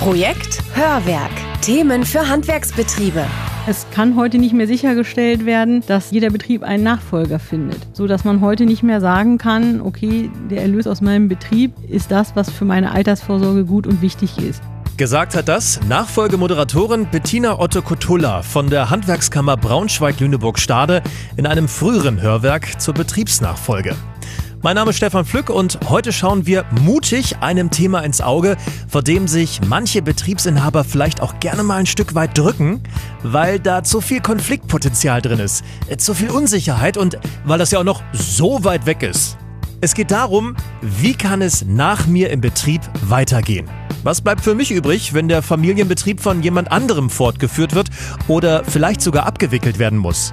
Projekt Hörwerk. Themen für Handwerksbetriebe. Es kann heute nicht mehr sichergestellt werden, dass jeder Betrieb einen Nachfolger findet, so dass man heute nicht mehr sagen kann, okay, der Erlös aus meinem Betrieb ist das, was für meine Altersvorsorge gut und wichtig ist. Gesagt hat das Nachfolgemoderatorin Bettina Otto Kotulla von der Handwerkskammer Braunschweig-Lüneburg-Stade in einem früheren Hörwerk zur Betriebsnachfolge. Mein Name ist Stefan Pflück und heute schauen wir mutig einem Thema ins Auge, vor dem sich manche Betriebsinhaber vielleicht auch gerne mal ein Stück weit drücken, weil da zu viel Konfliktpotenzial drin ist, zu viel Unsicherheit und weil das ja auch noch so weit weg ist. Es geht darum, wie kann es nach mir im Betrieb weitergehen? Was bleibt für mich übrig, wenn der Familienbetrieb von jemand anderem fortgeführt wird oder vielleicht sogar abgewickelt werden muss?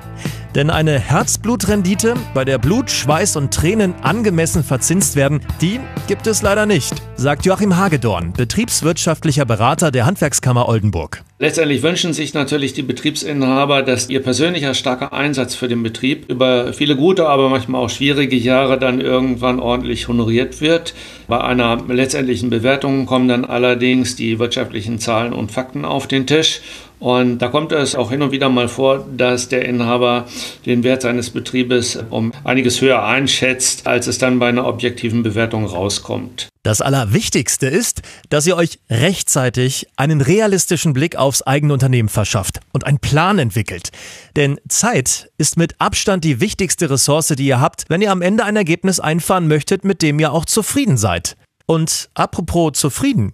Denn eine Herzblutrendite, bei der Blut, Schweiß und Tränen angemessen verzinst werden, die gibt es leider nicht, sagt Joachim Hagedorn, betriebswirtschaftlicher Berater der Handwerkskammer Oldenburg. Letztendlich wünschen sich natürlich die Betriebsinhaber, dass ihr persönlicher starker Einsatz für den Betrieb über viele gute, aber manchmal auch schwierige Jahre dann irgendwann ordentlich honoriert wird. Bei einer letztendlichen Bewertung kommen dann allerdings die wirtschaftlichen Zahlen und Fakten auf den Tisch und da kommt es auch hin und wieder mal vor, dass der Inhaber den Wert seines Betriebes um einiges höher einschätzt, als es dann bei einer objektiven Bewertung rauskommt. Das Allerwichtigste ist, dass ihr euch rechtzeitig einen realistischen Blick aufs eigene Unternehmen verschafft und einen Plan entwickelt. Denn Zeit ist mit Abstand die wichtigste Ressource, die ihr habt, wenn ihr am Ende ein Ergebnis einfahren möchtet, mit dem ihr auch zufrieden seid. Und apropos zufrieden.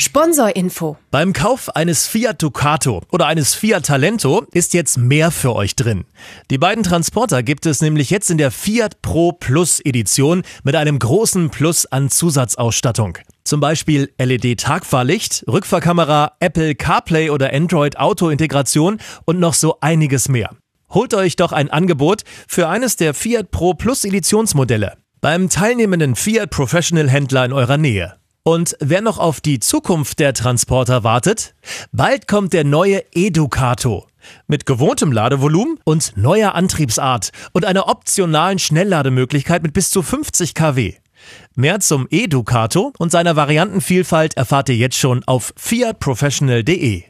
Sponsorinfo. Beim Kauf eines Fiat Ducato oder eines Fiat Talento ist jetzt mehr für euch drin. Die beiden Transporter gibt es nämlich jetzt in der Fiat Pro Plus Edition mit einem großen Plus an Zusatzausstattung. Zum Beispiel LED-Tagfahrlicht, Rückfahrkamera, Apple CarPlay oder Android Auto-Integration und noch so einiges mehr. Holt euch doch ein Angebot für eines der Fiat Pro Plus Editionsmodelle beim teilnehmenden Fiat Professional Händler in eurer Nähe. Und wer noch auf die Zukunft der Transporter wartet, bald kommt der neue Educato. Mit gewohntem Ladevolumen und neuer Antriebsart und einer optionalen Schnelllademöglichkeit mit bis zu 50 kW. Mehr zum Educato und seiner Variantenvielfalt erfahrt ihr jetzt schon auf fiatprofessional.de.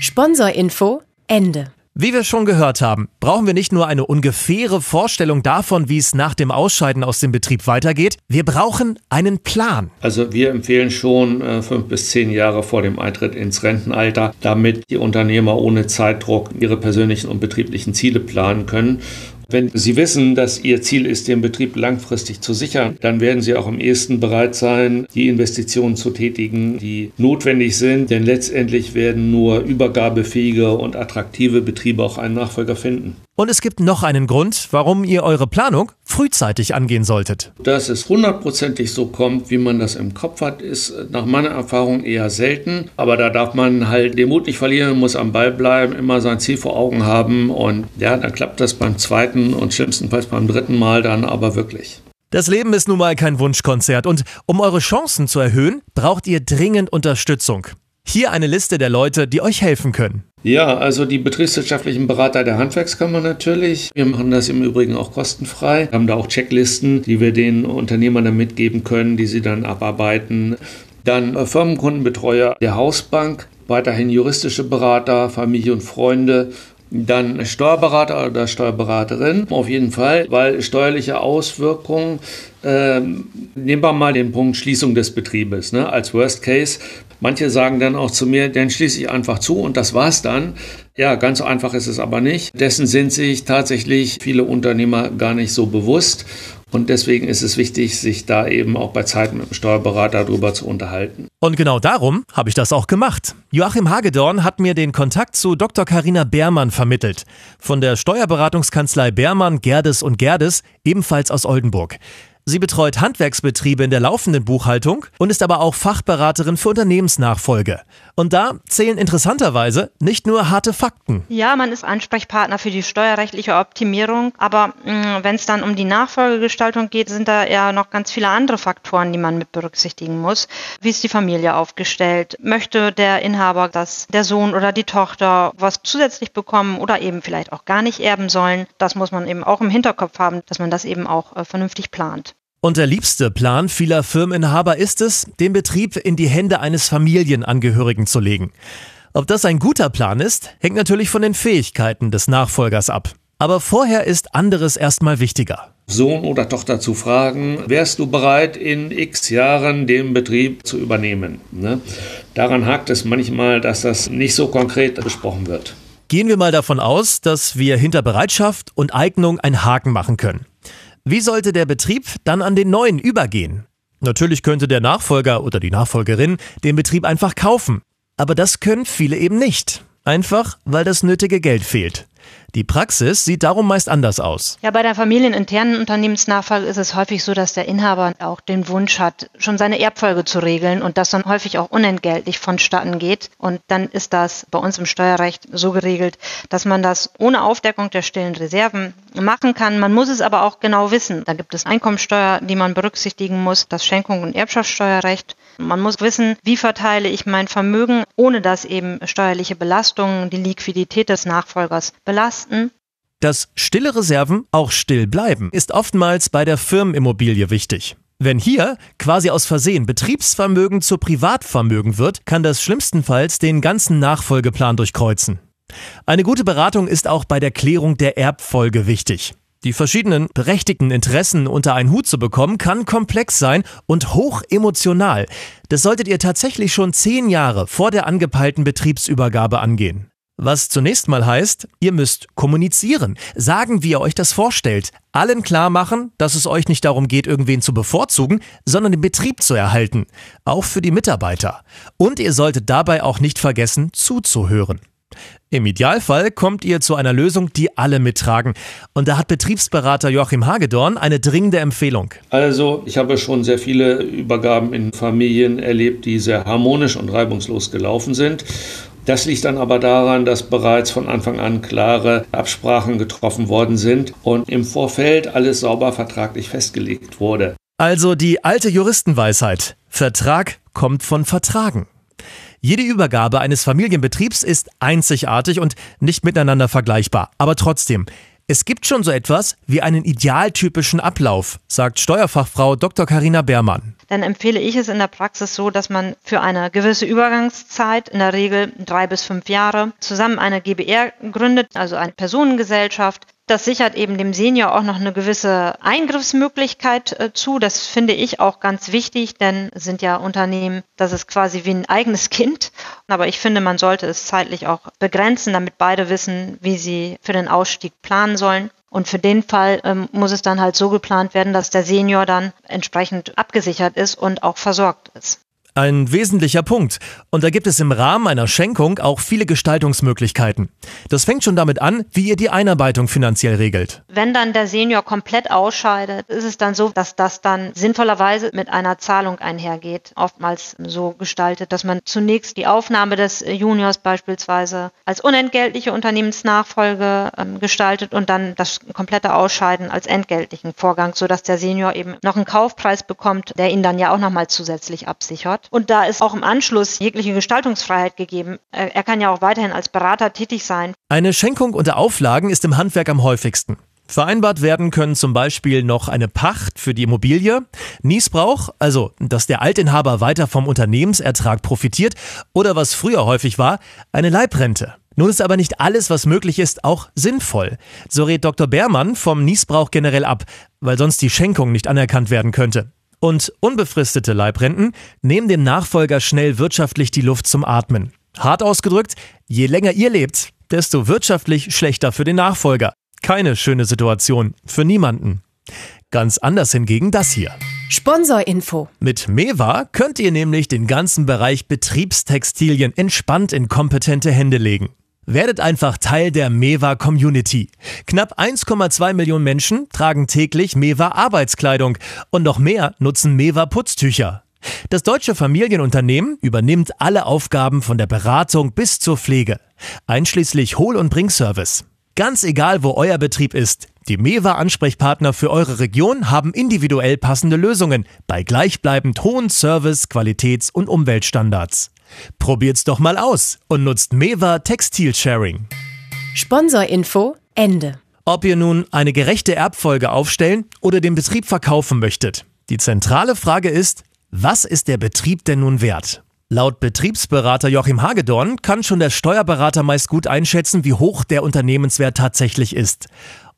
Sponsorinfo Ende. Wie wir schon gehört haben, brauchen wir nicht nur eine ungefähre Vorstellung davon, wie es nach dem Ausscheiden aus dem Betrieb weitergeht, wir brauchen einen Plan. Also wir empfehlen schon äh, fünf bis zehn Jahre vor dem Eintritt ins Rentenalter, damit die Unternehmer ohne Zeitdruck ihre persönlichen und betrieblichen Ziele planen können wenn Sie wissen, dass Ihr Ziel ist, den Betrieb langfristig zu sichern, dann werden Sie auch am ehesten bereit sein, die Investitionen zu tätigen, die notwendig sind. Denn letztendlich werden nur übergabefähige und attraktive Betriebe auch einen Nachfolger finden. Und es gibt noch einen Grund, warum ihr eure Planung frühzeitig angehen solltet. Dass es hundertprozentig so kommt, wie man das im Kopf hat, ist nach meiner Erfahrung eher selten. Aber da darf man halt den Mut nicht verlieren, muss am Ball bleiben, immer sein Ziel vor Augen haben. Und ja, dann klappt das beim zweiten und schlimmstenfalls beim dritten Mal dann aber wirklich. Das Leben ist nun mal kein Wunschkonzert und um eure Chancen zu erhöhen, braucht ihr dringend Unterstützung. Hier eine Liste der Leute, die euch helfen können. Ja, also die betriebswirtschaftlichen Berater der Handwerkskammer natürlich. Wir machen das im Übrigen auch kostenfrei. Wir haben da auch Checklisten, die wir den Unternehmern dann mitgeben können, die sie dann abarbeiten. Dann äh, Firmenkundenbetreuer der Hausbank, weiterhin juristische Berater, Familie und Freunde dann Steuerberater oder Steuerberaterin, auf jeden Fall, weil steuerliche Auswirkungen, äh, nehmen wir mal den Punkt Schließung des Betriebes, ne, als Worst Case. Manche sagen dann auch zu mir, dann schließe ich einfach zu und das war's dann. Ja, ganz so einfach ist es aber nicht. Dessen sind sich tatsächlich viele Unternehmer gar nicht so bewusst. Und deswegen ist es wichtig, sich da eben auch bei Zeit mit dem Steuerberater darüber zu unterhalten. Und genau darum habe ich das auch gemacht. Joachim Hagedorn hat mir den Kontakt zu Dr. Karina Beermann vermittelt. Von der Steuerberatungskanzlei Beermann, Gerdes und Gerdes, ebenfalls aus Oldenburg. Sie betreut Handwerksbetriebe in der laufenden Buchhaltung und ist aber auch Fachberaterin für Unternehmensnachfolge. Und da zählen interessanterweise nicht nur harte Fakten. Ja, man ist Ansprechpartner für die steuerrechtliche Optimierung, aber mm, wenn es dann um die Nachfolgegestaltung geht, sind da ja noch ganz viele andere Faktoren, die man mit berücksichtigen muss. Wie ist die Familie aufgestellt? Möchte der Inhaber, dass der Sohn oder die Tochter was zusätzlich bekommen oder eben vielleicht auch gar nicht erben sollen? Das muss man eben auch im Hinterkopf haben, dass man das eben auch äh, vernünftig plant. Und der liebste Plan vieler Firmeninhaber ist es, den Betrieb in die Hände eines Familienangehörigen zu legen. Ob das ein guter Plan ist, hängt natürlich von den Fähigkeiten des Nachfolgers ab. Aber vorher ist anderes erstmal wichtiger. Sohn oder Tochter zu fragen, wärst du bereit, in x Jahren den Betrieb zu übernehmen? Ne? Daran hakt es manchmal, dass das nicht so konkret besprochen wird. Gehen wir mal davon aus, dass wir hinter Bereitschaft und Eignung einen Haken machen können. Wie sollte der Betrieb dann an den neuen übergehen? Natürlich könnte der Nachfolger oder die Nachfolgerin den Betrieb einfach kaufen. Aber das können viele eben nicht. Einfach, weil das nötige Geld fehlt. Die Praxis sieht darum meist anders aus. Ja, bei der familieninternen Unternehmensnachfolge ist es häufig so, dass der Inhaber auch den Wunsch hat, schon seine Erbfolge zu regeln und das dann häufig auch unentgeltlich vonstatten geht. Und dann ist das bei uns im Steuerrecht so geregelt, dass man das ohne Aufdeckung der stillen Reserven machen kann. Man muss es aber auch genau wissen. Da gibt es Einkommensteuer, die man berücksichtigen muss, das Schenkung- und Erbschaftssteuerrecht. Man muss wissen, wie verteile ich mein Vermögen, ohne dass eben steuerliche Belastungen die Liquidität des Nachfolgers belasten. Dass stille Reserven auch still bleiben, ist oftmals bei der Firmenimmobilie wichtig. Wenn hier quasi aus Versehen Betriebsvermögen zu Privatvermögen wird, kann das schlimmstenfalls den ganzen Nachfolgeplan durchkreuzen. Eine gute Beratung ist auch bei der Klärung der Erbfolge wichtig. Die verschiedenen berechtigten Interessen unter einen Hut zu bekommen, kann komplex sein und hoch emotional. Das solltet ihr tatsächlich schon zehn Jahre vor der angepeilten Betriebsübergabe angehen. Was zunächst mal heißt, ihr müsst kommunizieren, sagen, wie ihr euch das vorstellt, allen klar machen, dass es euch nicht darum geht, irgendwen zu bevorzugen, sondern den Betrieb zu erhalten, auch für die Mitarbeiter. Und ihr solltet dabei auch nicht vergessen, zuzuhören. Im Idealfall kommt ihr zu einer Lösung, die alle mittragen. Und da hat Betriebsberater Joachim Hagedorn eine dringende Empfehlung. Also, ich habe schon sehr viele Übergaben in Familien erlebt, die sehr harmonisch und reibungslos gelaufen sind. Das liegt dann aber daran, dass bereits von Anfang an klare Absprachen getroffen worden sind und im Vorfeld alles sauber vertraglich festgelegt wurde. Also die alte Juristenweisheit. Vertrag kommt von Vertragen. Jede Übergabe eines Familienbetriebs ist einzigartig und nicht miteinander vergleichbar. Aber trotzdem, es gibt schon so etwas wie einen idealtypischen Ablauf, sagt Steuerfachfrau Dr. Karina Beermann. Dann empfehle ich es in der Praxis so, dass man für eine gewisse Übergangszeit, in der Regel drei bis fünf Jahre, zusammen eine GBR gründet, also eine Personengesellschaft, das sichert eben dem Senior auch noch eine gewisse Eingriffsmöglichkeit äh, zu. Das finde ich auch ganz wichtig, denn sind ja Unternehmen, das ist quasi wie ein eigenes Kind. Aber ich finde, man sollte es zeitlich auch begrenzen, damit beide wissen, wie sie für den Ausstieg planen sollen. Und für den Fall ähm, muss es dann halt so geplant werden, dass der Senior dann entsprechend abgesichert ist und auch versorgt ist. Ein wesentlicher Punkt. Und da gibt es im Rahmen einer Schenkung auch viele Gestaltungsmöglichkeiten. Das fängt schon damit an, wie ihr die Einarbeitung finanziell regelt. Wenn dann der Senior komplett ausscheidet, ist es dann so, dass das dann sinnvollerweise mit einer Zahlung einhergeht. Oftmals so gestaltet, dass man zunächst die Aufnahme des Juniors beispielsweise als unentgeltliche Unternehmensnachfolge ähm, gestaltet und dann das komplette Ausscheiden als entgeltlichen Vorgang, sodass der Senior eben noch einen Kaufpreis bekommt, der ihn dann ja auch nochmal zusätzlich absichert hat. Und da ist auch im Anschluss jegliche Gestaltungsfreiheit gegeben. Er kann ja auch weiterhin als Berater tätig sein. Eine Schenkung unter Auflagen ist im Handwerk am häufigsten. Vereinbart werden können zum Beispiel noch eine Pacht für die Immobilie, Niesbrauch, also dass der Altinhaber weiter vom Unternehmensertrag profitiert, oder was früher häufig war, eine Leibrente. Nun ist aber nicht alles, was möglich ist, auch sinnvoll. So rät Dr. Beermann vom Niesbrauch generell ab, weil sonst die Schenkung nicht anerkannt werden könnte. Und unbefristete Leibrenten nehmen dem Nachfolger schnell wirtschaftlich die Luft zum Atmen. Hart ausgedrückt, je länger ihr lebt, desto wirtschaftlich schlechter für den Nachfolger. Keine schöne Situation für niemanden. Ganz anders hingegen das hier. Sponsorinfo. Mit Mewa könnt ihr nämlich den ganzen Bereich Betriebstextilien entspannt in kompetente Hände legen. Werdet einfach Teil der Mewa Community. Knapp 1,2 Millionen Menschen tragen täglich Mewa Arbeitskleidung und noch mehr nutzen Mewa Putztücher. Das deutsche Familienunternehmen übernimmt alle Aufgaben von der Beratung bis zur Pflege, einschließlich Hohl- und Bringservice. Ganz egal, wo euer Betrieb ist, die Mewa-Ansprechpartner für eure Region haben individuell passende Lösungen bei gleichbleibend hohen Service-, Qualitäts- und Umweltstandards. Probiert's doch mal aus und nutzt Mewa Textil Sharing. Sponsorinfo Ende. Ob ihr nun eine gerechte Erbfolge aufstellen oder den Betrieb verkaufen möchtet. Die zentrale Frage ist, was ist der Betrieb denn nun wert? Laut Betriebsberater Joachim Hagedorn kann schon der Steuerberater meist gut einschätzen, wie hoch der Unternehmenswert tatsächlich ist.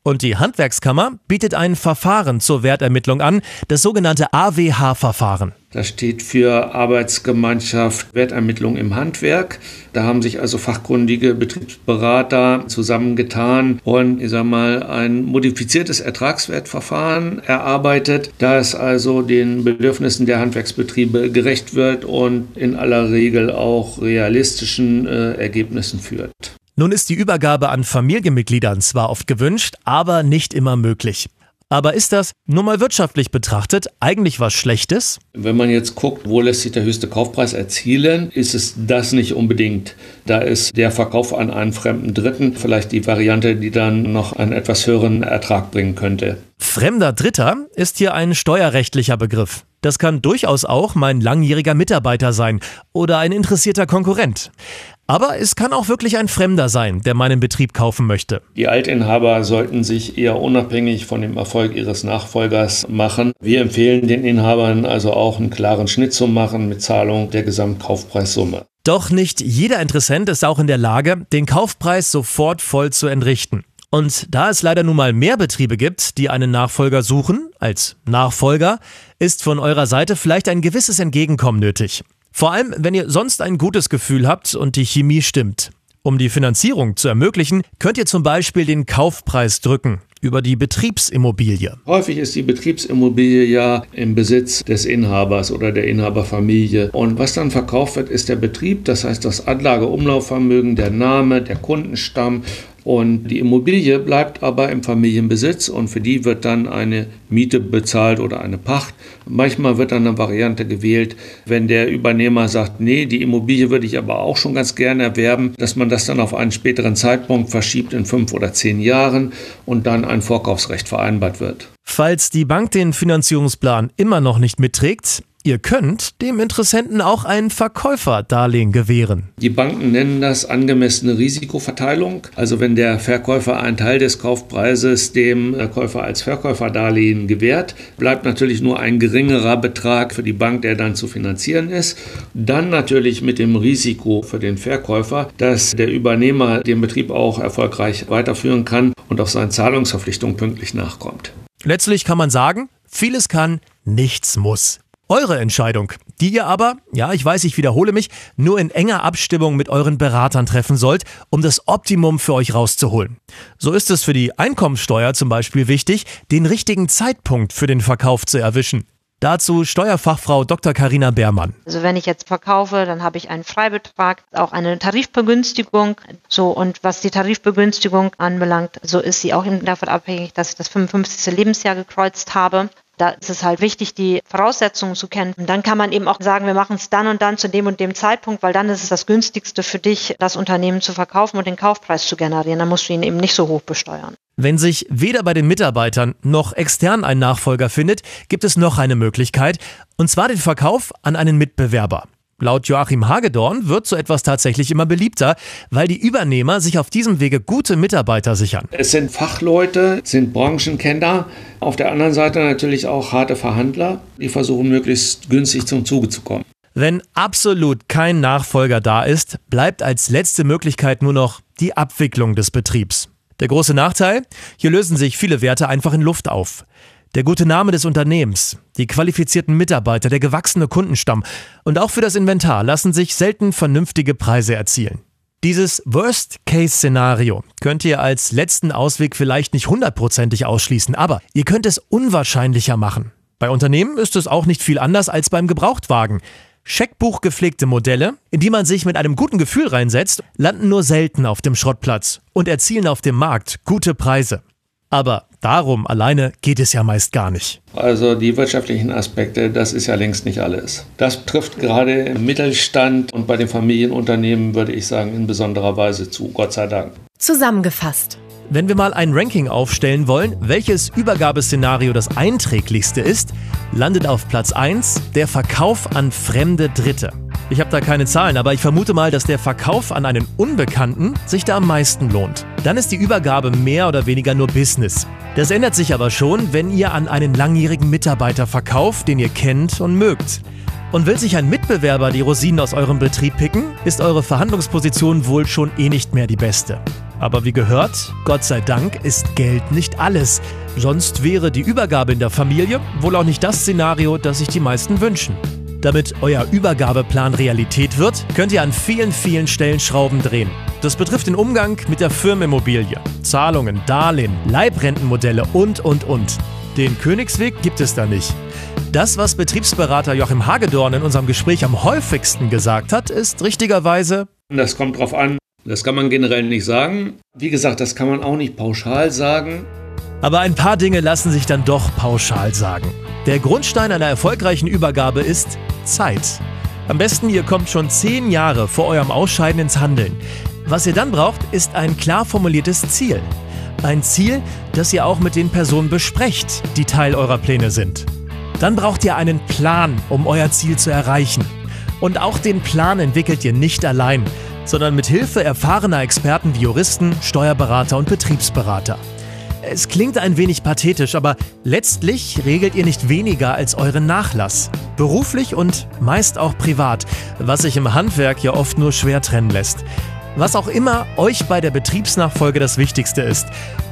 Und die Handwerkskammer bietet ein Verfahren zur Wertermittlung an, das sogenannte AWH-Verfahren. Das steht für Arbeitsgemeinschaft Wertermittlung im Handwerk. Da haben sich also fachkundige Betriebsberater zusammengetan und ich sag mal ein modifiziertes Ertragswertverfahren erarbeitet, das also den Bedürfnissen der Handwerksbetriebe gerecht wird und in aller Regel auch realistischen äh, Ergebnissen führt. Nun ist die Übergabe an Familienmitgliedern zwar oft gewünscht, aber nicht immer möglich. Aber ist das, nur mal wirtschaftlich betrachtet, eigentlich was Schlechtes? Wenn man jetzt guckt, wo lässt sich der höchste Kaufpreis erzielen, ist es das nicht unbedingt. Da ist der Verkauf an einen fremden Dritten vielleicht die Variante, die dann noch einen etwas höheren Ertrag bringen könnte. Fremder Dritter ist hier ein steuerrechtlicher Begriff. Das kann durchaus auch mein langjähriger Mitarbeiter sein oder ein interessierter Konkurrent. Aber es kann auch wirklich ein Fremder sein, der meinen Betrieb kaufen möchte. Die Altinhaber sollten sich eher unabhängig von dem Erfolg ihres Nachfolgers machen. Wir empfehlen den Inhabern also auch einen klaren Schnitt zu machen mit Zahlung der Gesamtkaufpreissumme. Doch nicht jeder Interessent ist auch in der Lage, den Kaufpreis sofort voll zu entrichten. Und da es leider nun mal mehr Betriebe gibt, die einen Nachfolger suchen als Nachfolger, ist von eurer Seite vielleicht ein gewisses Entgegenkommen nötig. Vor allem, wenn ihr sonst ein gutes Gefühl habt und die Chemie stimmt. Um die Finanzierung zu ermöglichen, könnt ihr zum Beispiel den Kaufpreis drücken über die Betriebsimmobilie. Häufig ist die Betriebsimmobilie ja im Besitz des Inhabers oder der Inhaberfamilie. Und was dann verkauft wird, ist der Betrieb, das heißt das Anlageumlaufvermögen, der Name, der Kundenstamm und die Immobilie bleibt aber im Familienbesitz und für die wird dann eine Miete bezahlt oder eine Pacht. Manchmal wird dann eine Variante gewählt, wenn der Übernehmer sagt, nee, die Immobilie würde ich aber auch schon ganz gerne erwerben, dass man das dann auf einen späteren Zeitpunkt verschiebt in fünf oder zehn Jahren und dann ein Vorkaufsrecht vereinbart wird. Falls die Bank den Finanzierungsplan immer noch nicht mitträgt, Ihr könnt dem Interessenten auch ein Verkäuferdarlehen gewähren. Die Banken nennen das angemessene Risikoverteilung. Also wenn der Verkäufer einen Teil des Kaufpreises dem Käufer als Verkäuferdarlehen gewährt, bleibt natürlich nur ein geringerer Betrag für die Bank, der dann zu finanzieren ist. Dann natürlich mit dem Risiko für den Verkäufer, dass der Übernehmer den Betrieb auch erfolgreich weiterführen kann und auf seine Zahlungsverpflichtungen pünktlich nachkommt. Letztlich kann man sagen, vieles kann, nichts muss. Eure Entscheidung, die ihr aber, ja, ich weiß, ich wiederhole mich, nur in enger Abstimmung mit euren Beratern treffen sollt, um das Optimum für euch rauszuholen. So ist es für die Einkommensteuer zum Beispiel wichtig, den richtigen Zeitpunkt für den Verkauf zu erwischen. Dazu Steuerfachfrau Dr. Karina Beermann. Also wenn ich jetzt verkaufe, dann habe ich einen Freibetrag, auch eine Tarifbegünstigung. So und was die Tarifbegünstigung anbelangt, so ist sie auch davon abhängig, dass ich das 55. Lebensjahr gekreuzt habe. Da ist es halt wichtig, die Voraussetzungen zu kennen. Und dann kann man eben auch sagen, wir machen es dann und dann zu dem und dem Zeitpunkt, weil dann ist es das günstigste für dich, das Unternehmen zu verkaufen und den Kaufpreis zu generieren. Dann musst du ihn eben nicht so hoch besteuern. Wenn sich weder bei den Mitarbeitern noch extern ein Nachfolger findet, gibt es noch eine Möglichkeit, und zwar den Verkauf an einen Mitbewerber. Laut Joachim Hagedorn wird so etwas tatsächlich immer beliebter, weil die Übernehmer sich auf diesem Wege gute Mitarbeiter sichern. Es sind Fachleute, sind Branchenkenner, auf der anderen Seite natürlich auch harte Verhandler, die versuchen möglichst günstig zum Zuge zu kommen. Wenn absolut kein Nachfolger da ist, bleibt als letzte Möglichkeit nur noch die Abwicklung des Betriebs. Der große Nachteil? Hier lösen sich viele Werte einfach in Luft auf. Der gute Name des Unternehmens, die qualifizierten Mitarbeiter, der gewachsene Kundenstamm und auch für das Inventar lassen sich selten vernünftige Preise erzielen. Dieses Worst-Case-Szenario könnt ihr als letzten Ausweg vielleicht nicht hundertprozentig ausschließen, aber ihr könnt es unwahrscheinlicher machen. Bei Unternehmen ist es auch nicht viel anders als beim Gebrauchtwagen. Scheckbuch gepflegte Modelle, in die man sich mit einem guten Gefühl reinsetzt, landen nur selten auf dem Schrottplatz und erzielen auf dem Markt gute Preise. Aber darum alleine geht es ja meist gar nicht. Also die wirtschaftlichen Aspekte, das ist ja längst nicht alles. Das trifft gerade im Mittelstand und bei den Familienunternehmen, würde ich sagen, in besonderer Weise zu, Gott sei Dank. Zusammengefasst. Wenn wir mal ein Ranking aufstellen wollen, welches Übergabeszenario das einträglichste ist, landet auf Platz 1 der Verkauf an fremde Dritte. Ich habe da keine Zahlen, aber ich vermute mal, dass der Verkauf an einen Unbekannten sich da am meisten lohnt. Dann ist die Übergabe mehr oder weniger nur Business. Das ändert sich aber schon, wenn ihr an einen langjährigen Mitarbeiter verkauft, den ihr kennt und mögt. Und will sich ein Mitbewerber die Rosinen aus eurem Betrieb picken, ist eure Verhandlungsposition wohl schon eh nicht mehr die beste. Aber wie gehört, Gott sei Dank ist Geld nicht alles. Sonst wäre die Übergabe in der Familie wohl auch nicht das Szenario, das sich die meisten wünschen. Damit euer Übergabeplan Realität wird, könnt ihr an vielen, vielen Stellen Schrauben drehen. Das betrifft den Umgang mit der Firmenimmobilie, Zahlungen, Darlehen, Leibrentenmodelle und, und, und. Den Königsweg gibt es da nicht. Das, was Betriebsberater Joachim Hagedorn in unserem Gespräch am häufigsten gesagt hat, ist richtigerweise. Das kommt drauf an. Das kann man generell nicht sagen. Wie gesagt, das kann man auch nicht pauschal sagen. Aber ein paar Dinge lassen sich dann doch pauschal sagen. Der Grundstein einer erfolgreichen Übergabe ist Zeit. Am besten, ihr kommt schon zehn Jahre vor eurem Ausscheiden ins Handeln. Was ihr dann braucht, ist ein klar formuliertes Ziel. Ein Ziel, das ihr auch mit den Personen besprecht, die Teil eurer Pläne sind. Dann braucht ihr einen Plan, um euer Ziel zu erreichen. Und auch den Plan entwickelt ihr nicht allein, sondern mit Hilfe erfahrener Experten wie Juristen, Steuerberater und Betriebsberater. Es klingt ein wenig pathetisch, aber letztlich regelt ihr nicht weniger als euren Nachlass. Beruflich und meist auch privat, was sich im Handwerk ja oft nur schwer trennen lässt. Was auch immer euch bei der Betriebsnachfolge das Wichtigste ist,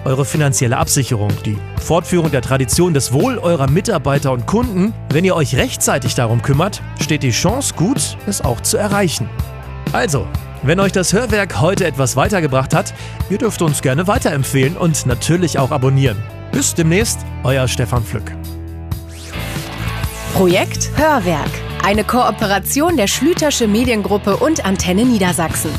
eure finanzielle Absicherung, die Fortführung der Tradition des Wohl eurer Mitarbeiter und Kunden, wenn ihr euch rechtzeitig darum kümmert, steht die Chance gut, es auch zu erreichen. Also, wenn euch das Hörwerk heute etwas weitergebracht hat, ihr dürft uns gerne weiterempfehlen und natürlich auch abonnieren. Bis demnächst, euer Stefan Pflück. Projekt Hörwerk. Eine Kooperation der Schlütersche Mediengruppe und Antenne Niedersachsen.